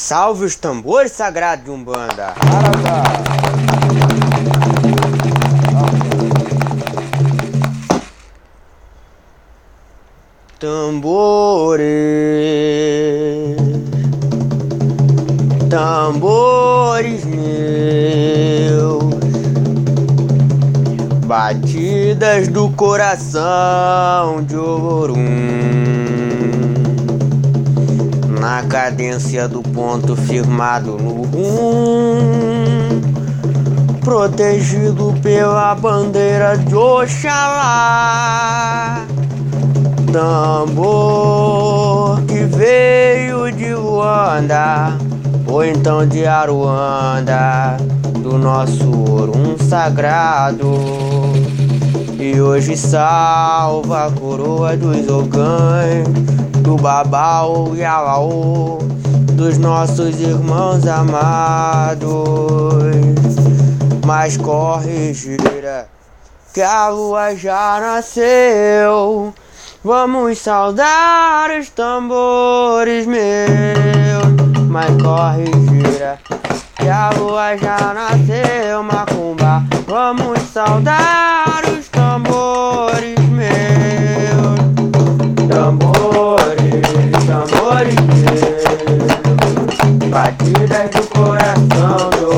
Salve os tambores sagrados de Umbanda. Tambores, tambores meus, batidas do coração de Orum na cadência do ponto firmado no rum, protegido pela bandeira de Oxalá. Tambor que veio de Luanda, ou então de Aruanda, do nosso Orum sagrado. E hoje salva a coroa dos ogães do babau e alaô dos nossos irmãos amados. Mas corre, gira, que a lua já nasceu. Vamos saudar os tambores meus. Mas corre, gira, que a lua já nasceu, macumba. Vamos saudar os tambores meus. Tambores, tambores meus, batidas do coração do.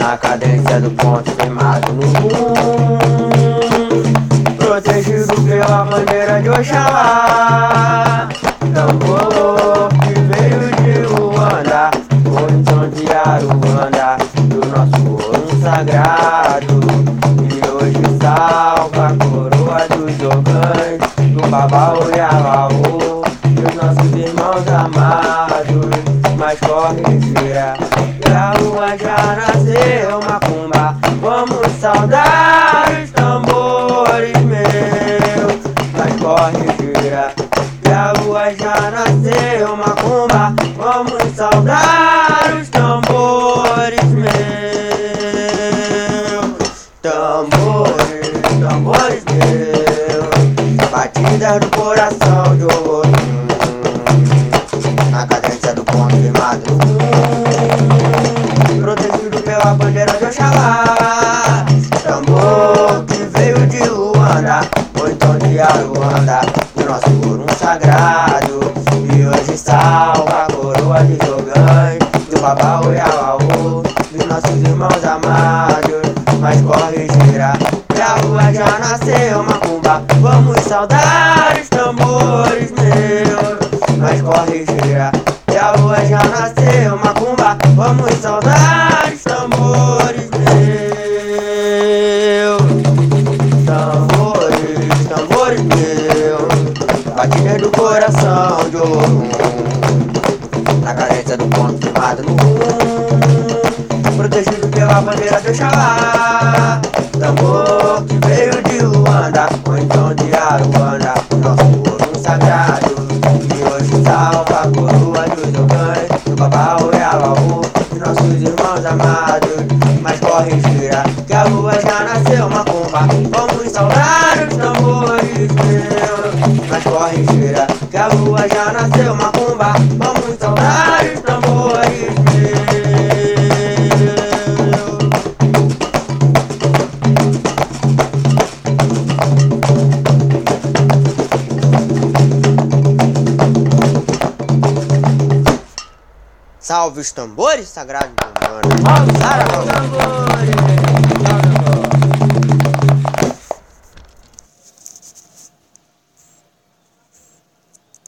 Na cadência do ponto firmado no mundo, protegido pela bandeira de Oxalá. Tambor sagrado. E hoje salva a coroa dos ogães, do babau e alaô, dos nossos irmãos amados. Mas corre, gira, que a lua já nasceu, macumba. Vamos saudar os tambores meus. Mas corre, gira, que a lua já nasceu, batidas do coração de ouro. Na cadência do ponto firmado protegido pela bandeira de Oxalá. Tambor que veio de Luanda, ou então de Aruanda, do nosso ouro sagrado. E hoje salva a coroa de Jogães, do babau e alaô, dos nossos irmãos amados. Mas corre, gira, que a lua já nasceu, macumba. Vamos saudar nasceu, macumba. Vamos saudar os tambores meus. Tambores, tambores meus, batidas do coração de ouro. Na carência do ponto firmado no mundo, protegido pela bandeira de Oxalá. Tambor que veio de Luanda, ou então de Aruanda, nosso ouro sagrado. Nossos irmãos amados. Mas corre, gira, que a lua já nasceu, macumba. Vamos saudar os tambores meus. Mas corre, gira, que a lua já nasceu, macumba. Vamos saudar os tambores Salve os tambores sagrados do Umbanda. Salve, Sara,